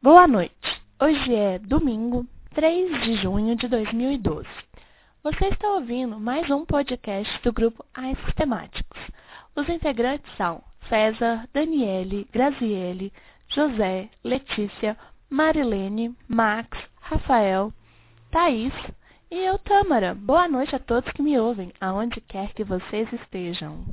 Boa noite. Hoje é domingo, 3 de junho de 2012. Você está ouvindo mais um podcast do grupo Ais Sistemáticos. Os integrantes são César, Daniele, Graziele, José, Letícia, Marilene, Max, Rafael, Thaís e eu, Tâmara. Boa noite a todos que me ouvem, aonde quer que vocês estejam.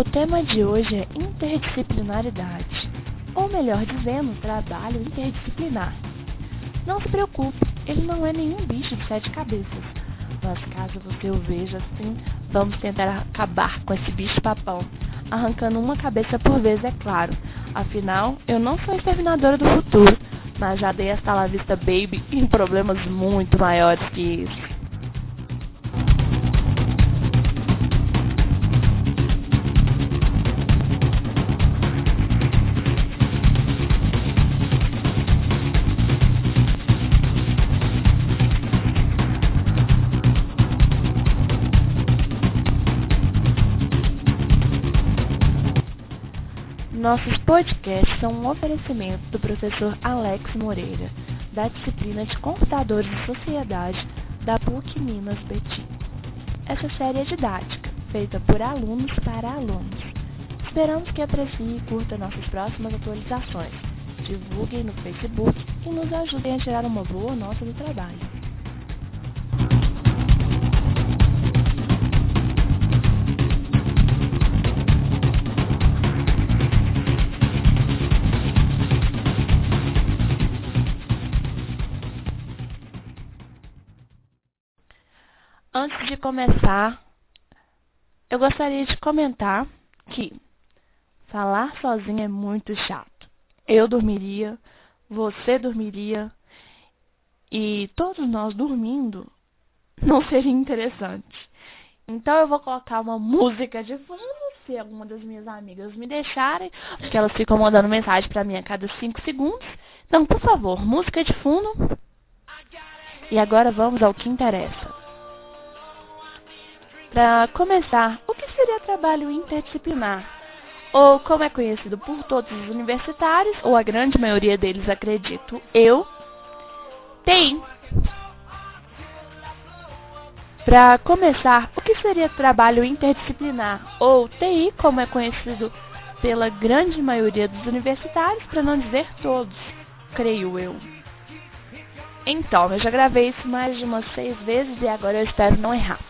O tema de hoje é interdisciplinaridade, ou melhor dizendo, trabalho interdisciplinar. Não se preocupe, ele não é nenhum bicho de sete cabeças. Mas caso você o veja assim, vamos tentar acabar com esse bicho papão, arrancando uma cabeça por vez, é claro. Afinal, eu não sou exterminadora do futuro, mas já dei esta la vista baby em problemas muito maiores que isso. Nossos podcasts são um oferecimento do professor Alex Moreira, da disciplina de Computadores e Sociedade da PUC Minas Betim. Essa série é didática, feita por alunos para alunos. Esperamos que apreciem e curta nossas próximas atualizações. Divulguem no Facebook e nos ajudem a tirar uma boa nota do trabalho. Antes de começar, eu gostaria de comentar que falar sozinho é muito chato. Eu dormiria, você dormiria e todos nós dormindo não seria interessante. Então eu vou colocar uma música de fundo se alguma das minhas amigas me deixarem, porque elas ficam mandando mensagem para mim a cada 5 segundos. Então, por favor, música de fundo. E agora vamos ao que interessa. Para começar, o que seria trabalho interdisciplinar? Ou, como é conhecido por todos os universitários, ou a grande maioria deles, acredito eu, TI. Para começar, o que seria trabalho interdisciplinar? Ou TI, como é conhecido pela grande maioria dos universitários, para não dizer todos, creio eu. Então, eu já gravei isso mais de umas seis vezes e agora eu espero não errar.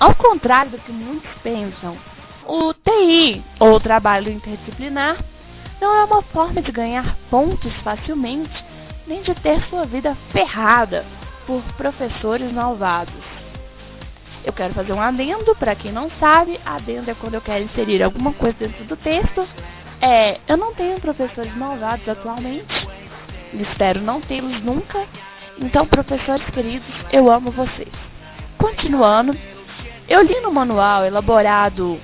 Ao contrário do que muitos pensam, o TI, ou trabalho interdisciplinar, não é uma forma de ganhar pontos facilmente, nem de ter sua vida ferrada por professores malvados. Eu quero fazer um adendo, para quem não sabe, adendo é quando eu quero inserir alguma coisa dentro do texto. É, eu não tenho professores malvados atualmente, espero não tê-los nunca. Então, professores queridos, eu amo vocês. Continuando, eu li no manual elaborado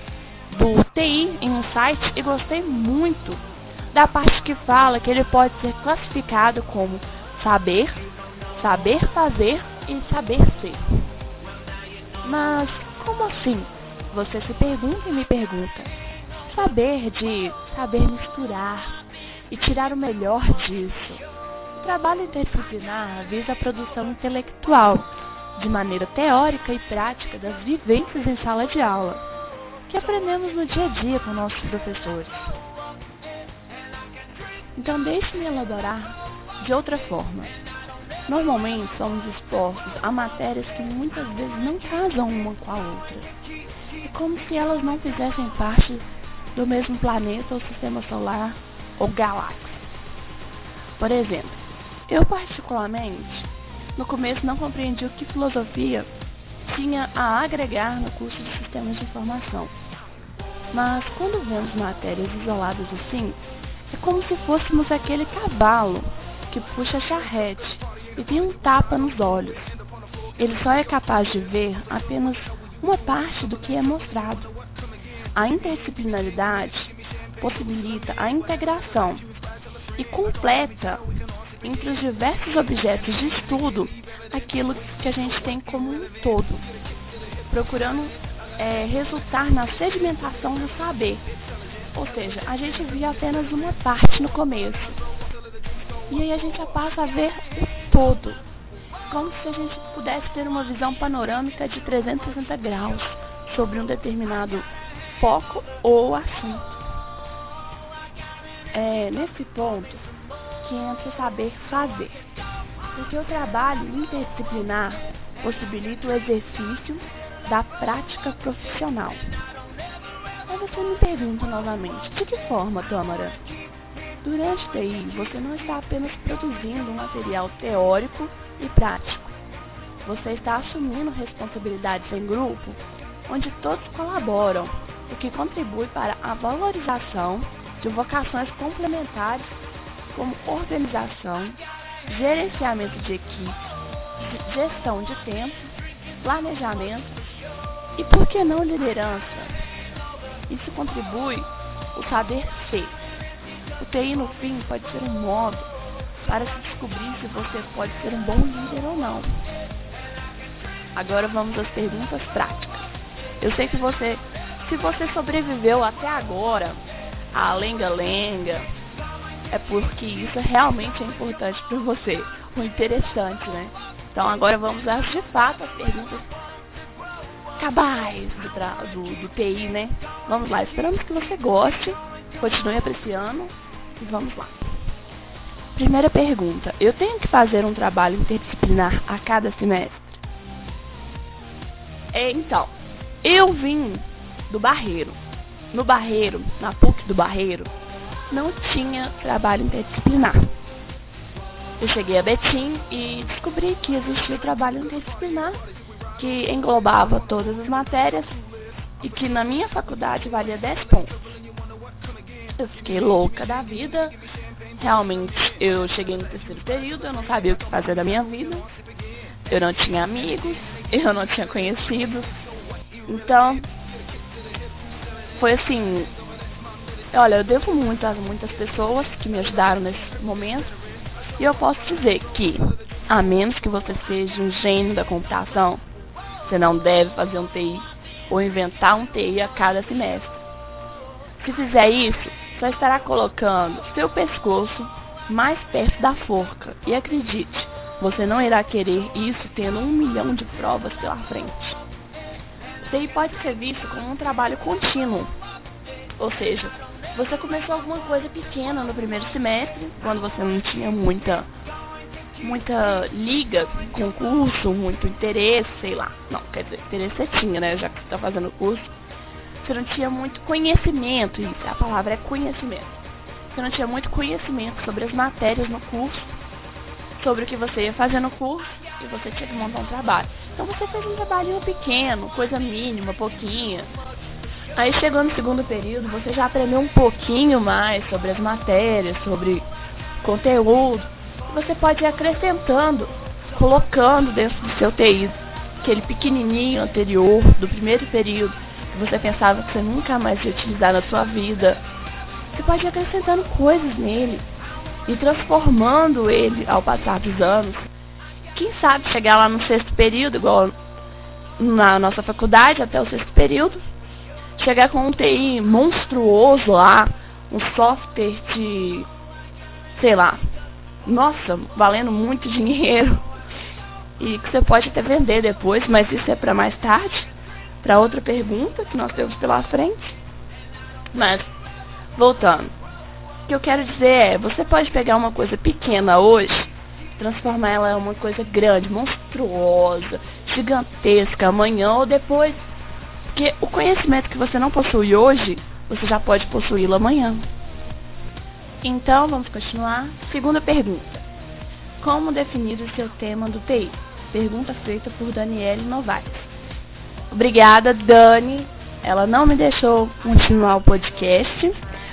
do TI em um site e gostei muito da parte que fala que ele pode ser classificado como saber, saber fazer e saber ser. Mas como assim? Você se pergunta e me pergunta. Saber de saber misturar e tirar o melhor disso. O trabalho interdisciplinar visa a produção intelectual de maneira teórica e prática das vivências em sala de aula, que aprendemos no dia a dia com nossos professores. Então, deixe-me elaborar de outra forma. Normalmente somos expostos a matérias que muitas vezes não casam uma com a outra. É como se elas não fizessem parte do mesmo planeta ou sistema solar ou galáxia. Por exemplo, eu particularmente no começo não compreendi o que filosofia tinha a agregar no curso de sistemas de informação. Mas quando vemos matérias isoladas assim, é como se fôssemos aquele cavalo que puxa a charrete e tem um tapa nos olhos. Ele só é capaz de ver apenas uma parte do que é mostrado. A interdisciplinaridade possibilita a integração e completa entre os diversos objetos de estudo aquilo que a gente tem como um todo, procurando é, resultar na sedimentação do saber. Ou seja, a gente via apenas uma parte no começo. E aí a gente passa a ver o todo. Como se a gente pudesse ter uma visão panorâmica de 360 graus sobre um determinado foco ou assunto. É nesse ponto que entra o saber fazer. Porque o trabalho interdisciplinar possibilita o exercício da prática profissional. Aí você me pergunta novamente, de que forma, Tâmara? Durante TI, você não está apenas produzindo um material teórico e prático. Você está assumindo responsabilidades em grupo, onde todos colaboram, o que contribui para a valorização de vocações complementares como organização, gerenciamento de equipe, gestão de tempo, planejamento e, por que não, liderança. Isso contribui o saber ser. O TI, no fim, pode ser um modo para se descobrir se você pode ser um bom líder ou não. Agora vamos às perguntas práticas. Eu sei que você, se você sobreviveu até agora, a lenga-lenga, é porque isso realmente é importante para você, o interessante, né? Então agora vamos às de fato as perguntas cabais do, do, do TI, né? Vamos lá, esperamos que você goste, continue apreciando e vamos lá. Primeira pergunta, eu tenho que fazer um trabalho interdisciplinar a cada semestre? É, então, eu vim do Barreiro. No Barreiro, na PUC do Barreiro, não tinha trabalho interdisciplinar. Eu cheguei a Betim e descobri que existia o trabalho interdisciplinar, que englobava todas as matérias e que na minha faculdade valia 10 pontos. Eu fiquei louca da vida. Realmente, eu cheguei no terceiro período, eu não sabia o que fazer da minha vida. Eu não tinha amigos, eu não tinha conhecidos. Então, foi assim, Olha, eu devo muito a muitas pessoas que me ajudaram nesse momento. E eu posso dizer que, a menos que você seja um gênio da computação, você não deve fazer um TI ou inventar um TI a cada semestre. Se fizer isso, só estará colocando seu pescoço mais perto da forca. E acredite, você não irá querer isso tendo um milhão de provas pela frente. TI pode ser visto como um trabalho contínuo, ou seja, você começou alguma coisa pequena no primeiro semestre, quando você não tinha muita muita liga com o curso, muito interesse, sei lá. Não, quer dizer, interesse você tinha, né? Já que você está fazendo curso. Você não tinha muito conhecimento, a palavra é conhecimento. Você não tinha muito conhecimento sobre as matérias no curso, sobre o que você ia fazer no curso, e você tinha que montar um trabalho. Então você fez um trabalhinho pequeno, coisa mínima, pouquinha, Aí chegou no segundo período, você já aprendeu um pouquinho mais sobre as matérias, sobre conteúdo. Você pode ir acrescentando, colocando dentro do seu TI aquele pequenininho anterior do primeiro período que você pensava que você nunca mais ia utilizar na sua vida. Você pode ir acrescentando coisas nele e transformando ele ao passar dos anos. Quem sabe chegar lá no sexto período, igual na nossa faculdade, até o sexto período, chegar com um TI monstruoso lá, um software de, sei lá, nossa, valendo muito dinheiro e que você pode até vender depois, mas isso é para mais tarde, para outra pergunta que nós temos pela frente. Mas voltando, o que eu quero dizer é, você pode pegar uma coisa pequena hoje, transformar ela em uma coisa grande, monstruosa, gigantesca amanhã ou depois porque o conhecimento que você não possui hoje, você já pode possuí-lo amanhã. Então, vamos continuar. Segunda pergunta. Como definir o seu tema do TI? Pergunta feita por Daniele Novaes. Obrigada, Dani. ela não me deixou continuar o podcast.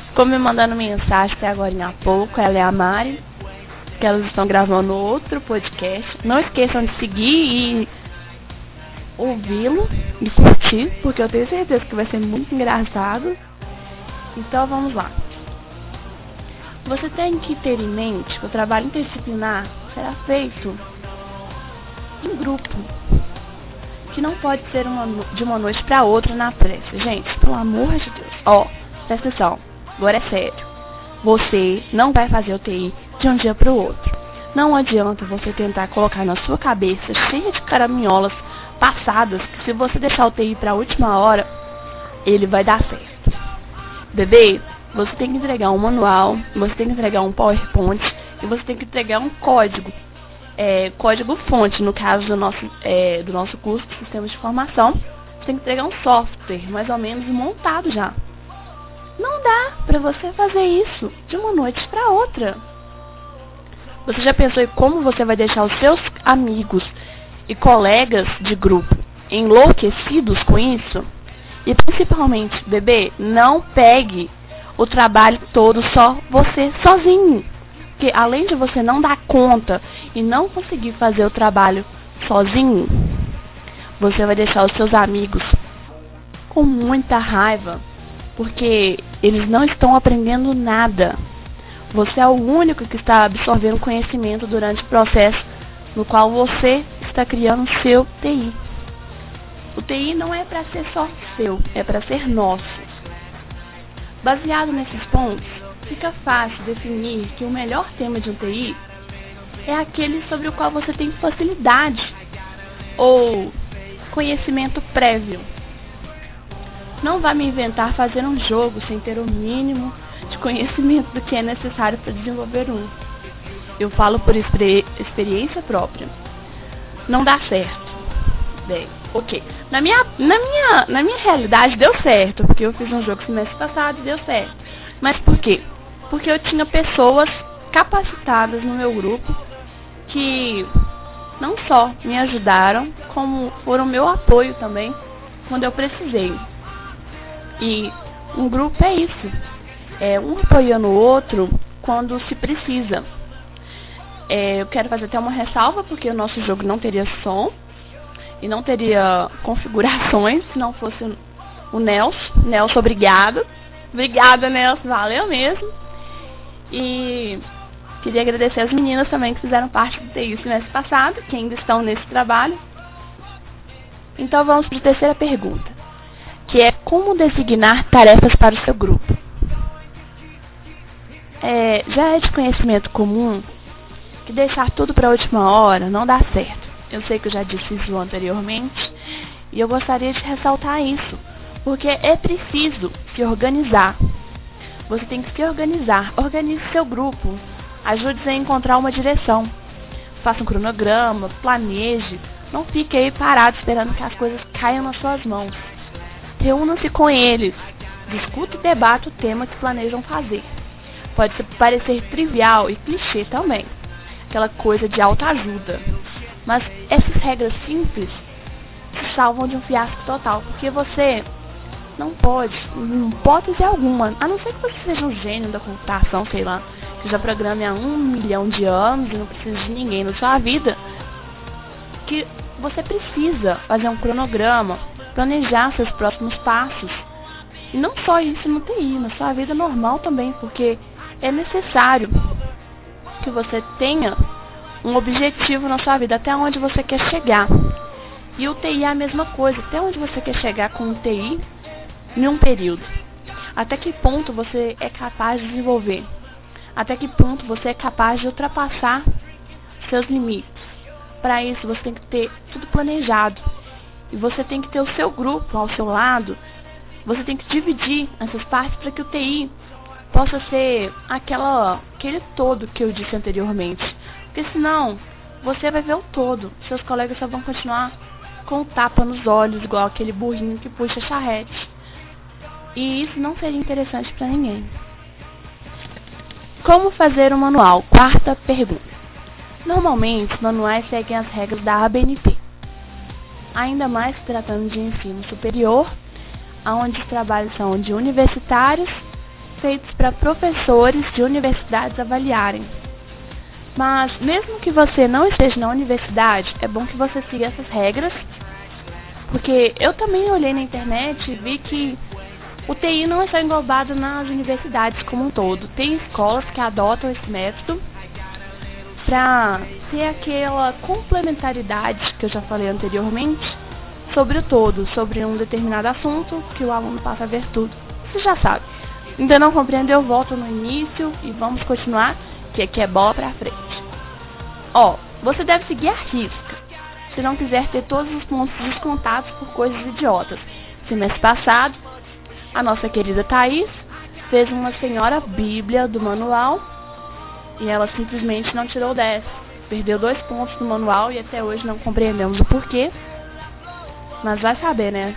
Ficou me mandando mensagem até agora em pouco, ela é a Mari, que elas estão gravando outro podcast. Não esqueçam de seguir e ouvi-lo e curtir, porque eu tenho certeza que vai ser muito engraçado. Então vamos lá. Você tem que ter em mente que o trabalho interdisciplinar será feito em grupo, que não pode ser uma, de uma noite para outra na pressa. Gente, pelo amor de Deus. Ó, presta atenção, agora é sério. Você não vai fazer o TI de um dia para o outro. Não adianta você tentar colocar na sua cabeça cheia de caraminholas passadas que se você deixar o TI para a última hora, ele vai dar certo. Bebê, você tem que entregar um manual, você tem que entregar um PowerPoint e você tem que entregar um código. É, código fonte, no caso do nosso, é, do nosso curso de sistemas de informação. Você tem que entregar um software mais ou menos montado já. Não dá para você fazer isso de uma noite para outra. Você já pensou em como você vai deixar os seus amigos e colegas de grupo enlouquecidos com isso? E principalmente, bebê, não pegue o trabalho todo só você sozinho. Porque além de você não dar conta e não conseguir fazer o trabalho sozinho, você vai deixar os seus amigos com muita raiva, porque eles não estão aprendendo nada. Você é o único que está absorvendo conhecimento durante o processo no qual você está criando o seu TI. O TI não é para ser só seu, é para ser nosso. Baseado nesses pontos, fica fácil definir que o melhor tema de um TI é aquele sobre o qual você tem facilidade ou conhecimento prévio. Não vá me inventar fazer um jogo sem ter o mínimo de conhecimento do que é necessário para desenvolver um. Eu falo por experiência própria. Não dá certo. Bem, ok. Na minha, na, minha, na minha realidade deu certo, porque eu fiz um jogo semestre passado e deu certo. Mas por quê? Porque eu tinha pessoas capacitadas no meu grupo que não só me ajudaram, como foram meu apoio também quando eu precisei. E um grupo é isso. É um apoiando o outro quando se precisa. É, eu quero fazer até uma ressalva, porque o nosso jogo não teria som e não teria configurações se não fosse o Nelson. Nelson, obrigado. Obrigada, Nelson. Valeu mesmo. E queria agradecer as meninas também que fizeram parte do TI semestre passado, que ainda estão nesse trabalho. Então vamos para a terceira pergunta, que é como designar tarefas para o seu grupo. É, já é de conhecimento comum que deixar tudo para a última hora não dá certo. Eu sei que eu já disse isso anteriormente e eu gostaria de ressaltar isso, porque é preciso se organizar. Você tem que se organizar, organize seu grupo, ajude-se a encontrar uma direção. Faça um cronograma, planeje, não fique aí parado esperando que as coisas caiam nas suas mãos. Reúna-se com eles, discuta e debata o tema que planejam fazer. Pode parecer trivial e clichê também, aquela coisa de autoajuda. Mas essas regras simples te salvam de um fiasco total, porque você não pode, em hipótese alguma, a não ser que você seja um gênio da computação, sei lá, que já programe há um milhão de anos e não precisa de ninguém na sua vida, que você precisa fazer um cronograma, planejar seus próximos passos. E não só isso no TI, na sua vida normal também, porque é necessário que você tenha um objetivo na sua vida, até onde você quer chegar. E o TI é a mesma coisa, até onde você quer chegar com o TI em um período. Até que ponto você é capaz de desenvolver? Até que ponto você é capaz de ultrapassar seus limites? Para isso você tem que ter tudo planejado. E você tem que ter o seu grupo ao seu lado. Você tem que dividir essas partes para que o TI possa ser aquela, aquele todo que eu disse anteriormente. Porque senão, você vai ver o todo. Seus colegas só vão continuar com o tapa nos olhos, igual aquele burrinho que puxa charrete. E isso não seria interessante para ninguém. Como fazer um manual? Quarta pergunta. Normalmente, os manuais seguem as regras da ABNT. Ainda mais tratando de ensino superior, onde os trabalhos são de universitários, feitos para professores de universidades avaliarem. Mas, mesmo que você não esteja na universidade, é bom que você siga essas regras, porque eu também olhei na internet e vi que o TI não está englobado nas universidades como um todo. Tem escolas que adotam esse método para ter aquela complementaridade que eu já falei anteriormente sobre o todo, sobre um determinado assunto que o aluno passa a ver tudo. Você já sabe. Ainda não compreendeu? Volta no início e vamos continuar, que aqui é bola pra frente. Ó, você deve seguir a risca, se não quiser ter todos os pontos descontados por coisas idiotas. Semestre passado, a nossa querida Thaís fez uma senhora bíblia do manual e ela simplesmente não tirou 10. Perdeu dois pontos no manual e até hoje não compreendemos o porquê. Mas vai saber, né?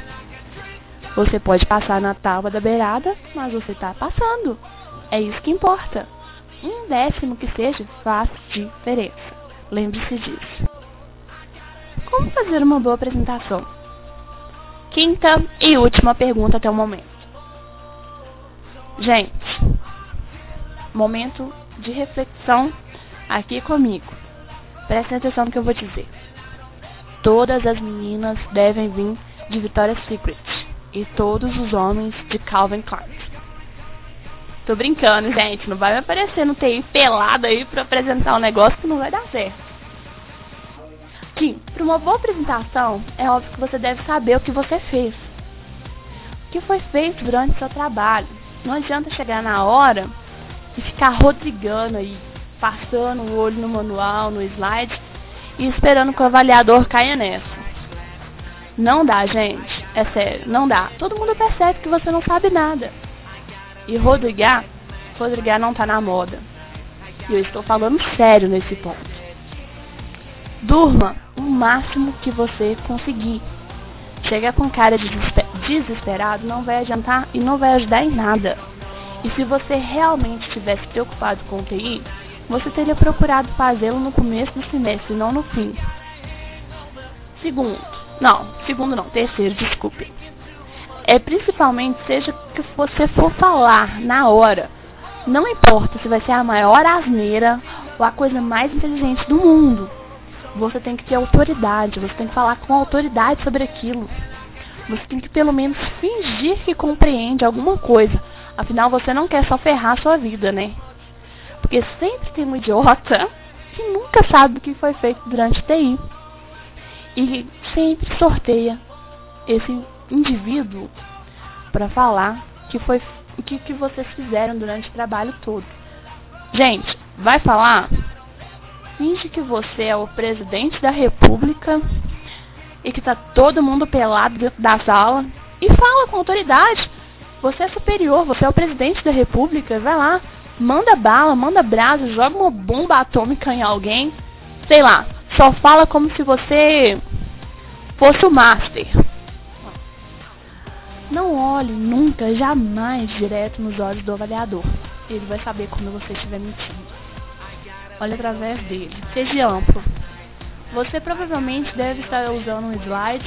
Você pode passar na tábua da beirada, mas você está passando. É isso que importa. Um décimo que seja faz diferença. Lembre-se disso. Como fazer uma boa apresentação? Quinta e última pergunta até o momento. Gente, momento de reflexão aqui comigo. Prestem atenção no que eu vou dizer. Todas as meninas devem vir de Victoria's Secret e todos os homens de Calvin Klein. Tô brincando, gente. Não vai me aparecer no TI pelado aí pra apresentar um negócio que não vai dar certo. Kim, para uma boa apresentação, é óbvio que você deve saber o que você fez. O que foi feito durante o seu trabalho. Não adianta chegar na hora e ficar rodrigando aí, passando o olho no manual, no slide e esperando que o avaliador caia nessa. Não dá, gente. É sério, não dá. Todo mundo percebe que você não sabe nada. E rodrigar, rodrigar não tá na moda. E eu estou falando sério nesse ponto. Durma o máximo que você conseguir. Chegar com cara de desesperado não vai adiantar e não vai ajudar em nada. E se você realmente estivesse preocupado com o TI, você teria procurado fazê-lo no começo do semestre, não no fim. Segundo, não, segundo não, terceiro, desculpe. É principalmente seja que você for falar na hora. Não importa se vai ser a maior asneira ou a coisa mais inteligente do mundo. Você tem que ter autoridade, você tem que falar com autoridade sobre aquilo. Você tem que pelo menos fingir que compreende alguma coisa. Afinal, você não quer só ferrar a sua vida, né? Porque sempre tem um idiota que nunca sabe o que foi feito durante TI. E sempre sorteia esse indivíduo para falar que foi o que, que vocês fizeram durante o trabalho todo. Gente, vai falar? Finge que você é o presidente da república e que tá todo mundo pelado dentro da sala e fala com autoridade. Você é superior, você é o presidente da república, vai lá, manda bala, manda brasa, joga uma bomba atômica em alguém. Sei lá, só fala como se você fosse o master. Não olhe nunca, jamais direto nos olhos do avaliador. Ele vai saber quando você estiver mentindo. Olhe através dele. Seja amplo. Você provavelmente deve estar usando um slide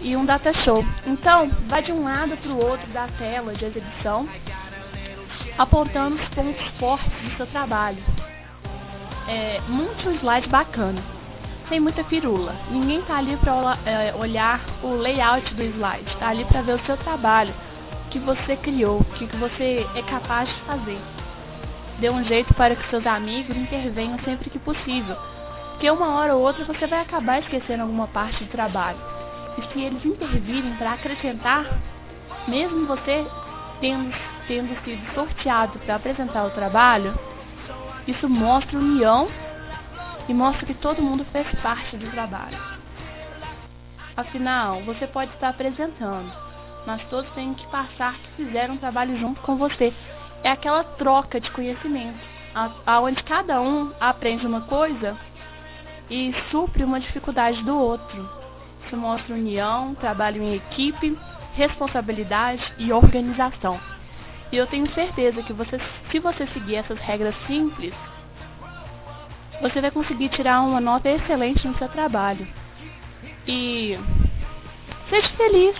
e um data show. Então, vá de um lado para o outro da tela de exibição, apontando os pontos fortes do seu trabalho. É, monte um slide bacana, sem muita firula. Ninguém está ali para é, olhar o layout do slide, está ali para ver o seu trabalho, o que você criou, o que você é capaz de fazer. Dê um jeito para que seus amigos intervenham sempre que possível, porque uma hora ou outra você vai acabar esquecendo alguma parte do trabalho. E se eles intervirem para acrescentar, mesmo você tendo, tendo sido sorteado para apresentar o trabalho, isso mostra união e mostra que todo mundo fez parte do trabalho. Afinal, você pode estar apresentando, mas todos têm que passar que fizeram um trabalho junto com você. É aquela troca de conhecimento, aonde cada um aprende uma coisa e supre uma dificuldade do outro. Isso mostra união, trabalho em equipe, responsabilidade e organização. E eu tenho certeza que você, se você seguir essas regras simples, você vai conseguir tirar uma nota excelente no seu trabalho. E seja feliz.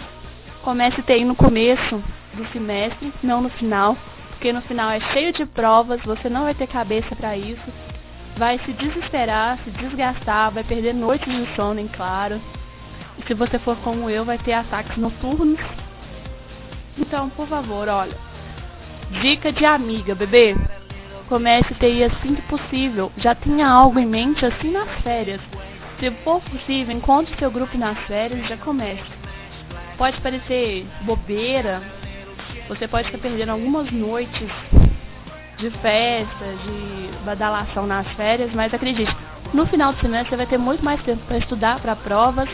comece TI no começo do semestre, não no final, porque no final é cheio de provas, você não vai ter cabeça para isso, vai se desesperar, se desgastar, vai perder noites de sono, em claro. E se você for como eu, vai ter ataques noturnos. Então, por favor, olha. Dica de amiga, bebê. Comece TI assim que possível. Já tenha algo em mente assim nas férias. Se for possível, encontre seu grupo nas férias e já comece. Pode parecer bobeira, você pode estar perdendo algumas noites de festa, de badalação nas férias, mas acredite, no final do semestre você vai ter muito mais tempo para estudar para provas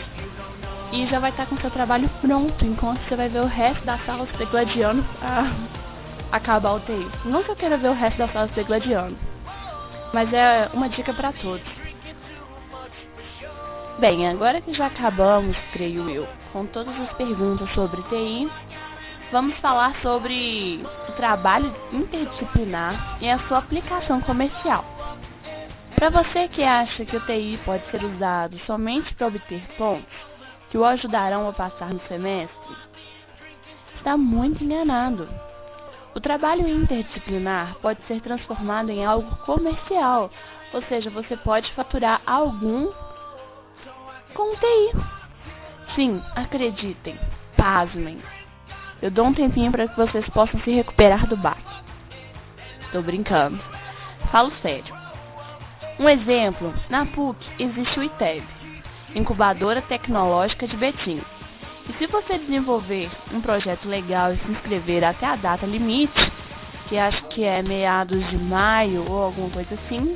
e já vai estar com seu trabalho pronto, enquanto você vai ver o resto da sala se degladiando a acabar o TI. Não que eu queira ver o resto da sala se degladiando, mas é uma dica para todos. Bem, agora que já acabamos, creio eu, com todas as perguntas sobre TI, vamos falar sobre o trabalho interdisciplinar e a sua aplicação comercial. Para você que acha que o TI pode ser usado somente para obter pontos que o ajudarão a passar no semestre, está muito enganado. O trabalho interdisciplinar pode ser transformado em algo comercial, ou seja, você pode faturar algum com TI. Sim, acreditem, pasmem. Eu dou um tempinho para que vocês possam se recuperar do baque. Estou brincando. Falo sério. Um exemplo, na PUC existe o ITEB, Incubadora Tecnológica de Betim. E se você desenvolver um projeto legal e se inscrever até a data limite, que acho que é meados de maio ou alguma coisa assim,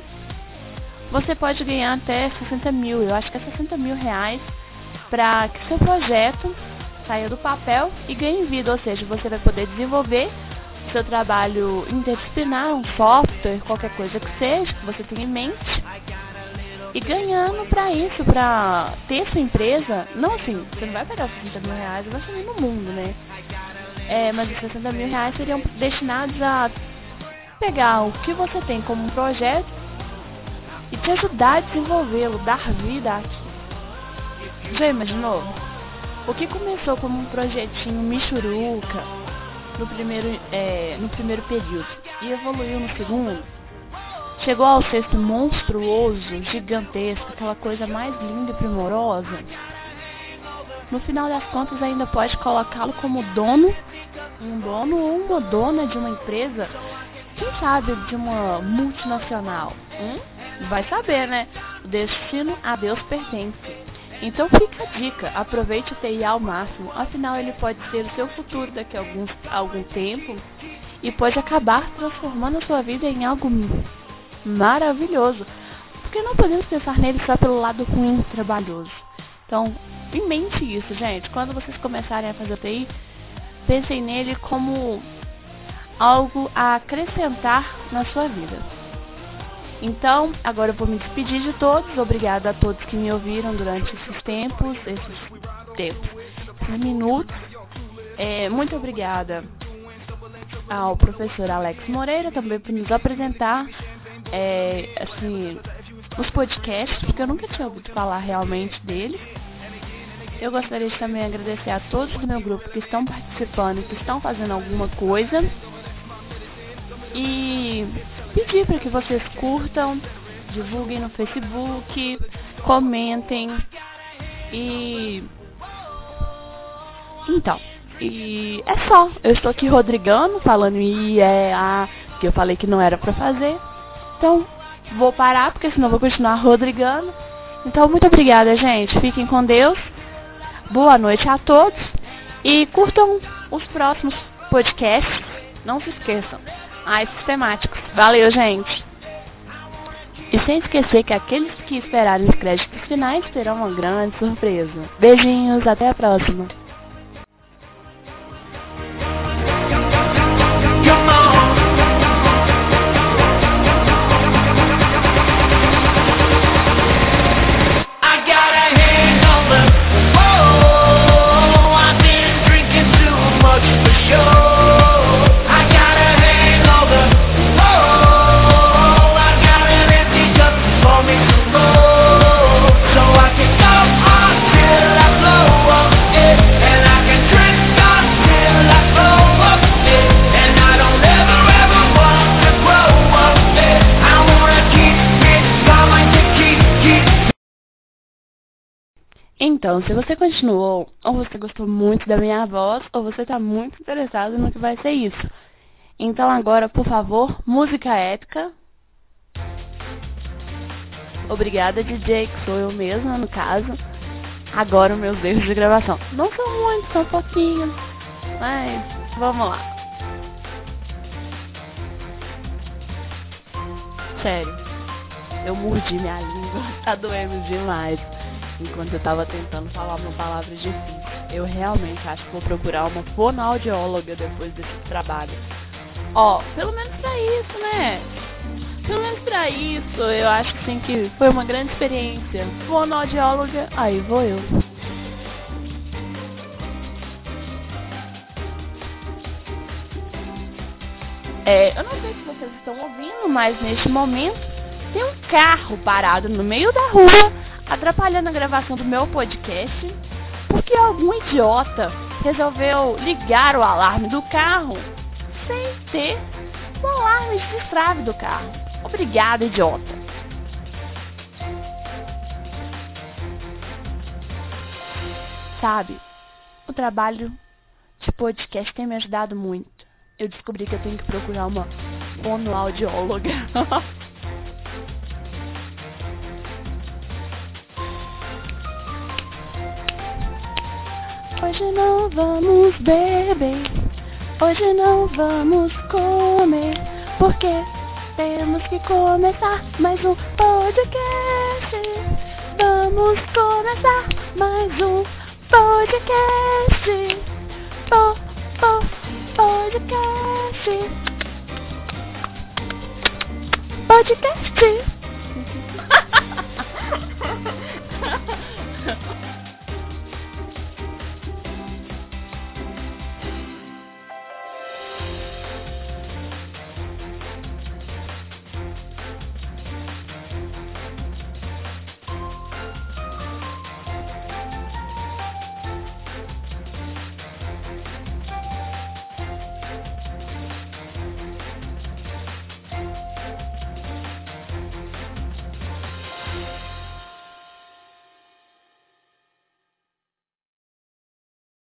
você pode ganhar até 60 mil, eu acho que é 60 mil reais, para que seu projeto saia do papel e ganhe vida, ou seja, você vai poder desenvolver seu trabalho interdisciplinar, um software, qualquer coisa que seja, que você tenha em mente, e ganhando para isso, para ter sua empresa, não assim, você não vai pegar 60 mil reais vai sair no mundo, né? É, mas os 60 mil reais seriam destinados a pegar o que você tem como um projeto e te ajudar a desenvolvê-lo, dar vida aqui. Já imaginou? O que começou como um projetinho michuruca no primeiro, é, no primeiro período e evoluiu no segundo, chegou ao sexto monstruoso, gigantesco, aquela coisa mais linda e primorosa. No final das contas, ainda pode colocá-lo como dono, um dono ou uma dona de uma empresa, quem sabe de uma multinacional. Hum? Vai saber, né? O destino a Deus pertence. Então fica a dica, aproveite o TI ao máximo, afinal ele pode ser o seu futuro daqui a algum, algum tempo e pode acabar transformando a sua vida em algo maravilhoso. Porque não podemos pensar nele só pelo lado ruim trabalhoso. Então, em mente isso, gente. Quando vocês começarem a fazer TI, pensem nele como algo a acrescentar na sua vida. Então, agora eu vou me despedir de todos. Obrigada a todos que me ouviram durante esses tempos, esses tempos, esses minutos. É, muito obrigada ao professor Alex Moreira também por nos apresentar é, assim, os podcasts, porque eu nunca tinha ouvido falar realmente dele. Eu gostaria de também agradecer a todos do meu grupo que estão participando, que estão fazendo alguma coisa. E pedir para que vocês curtam, divulguem no Facebook, comentem e então, e é só. Eu estou aqui Rodrigando, falando e é a que eu falei que não era para fazer. Então, vou parar porque senão vou continuar Rodrigando. Então, muito obrigada, gente. Fiquem com Deus. Boa noite a todos e curtam os próximos podcasts. Não se esqueçam mais sistemáticos. Valeu, gente! E sem esquecer que aqueles que esperarem os créditos finais terão uma grande surpresa. Beijinhos, até a próxima! Então, se você continuou, ou você gostou muito da minha voz, ou você está muito interessado no que vai ser isso. Então agora, por favor, música épica. Obrigada, DJ, que sou eu mesma, no caso. Agora meus erros de gravação. Não são muitos, são pouquinhos. Mas, vamos lá. Sério, eu mordi minha língua, tá doendo demais enquanto eu tava tentando falar uma palavra difícil. Eu realmente acho que vou procurar uma fonoaudióloga depois desse trabalho. Ó, pelo menos pra isso, né? Pelo menos pra isso, eu acho assim que foi uma grande experiência. Fonoaudióloga, aí vou eu. É, eu não sei se vocês estão ouvindo, mas neste momento tem um carro parado no meio da rua atrapalhando a gravação do meu podcast, porque algum idiota resolveu ligar o alarme do carro sem ter o alarme de destrave do carro. Obrigada, idiota. Sabe, o trabalho de podcast tem me ajudado muito. Eu descobri que eu tenho que procurar uma fonoaudióloga. Hoje não vamos beber, hoje não vamos comer, porque temos que começar mais um podcast. Vamos começar mais um podcast. Po, po, podcast. Podcast.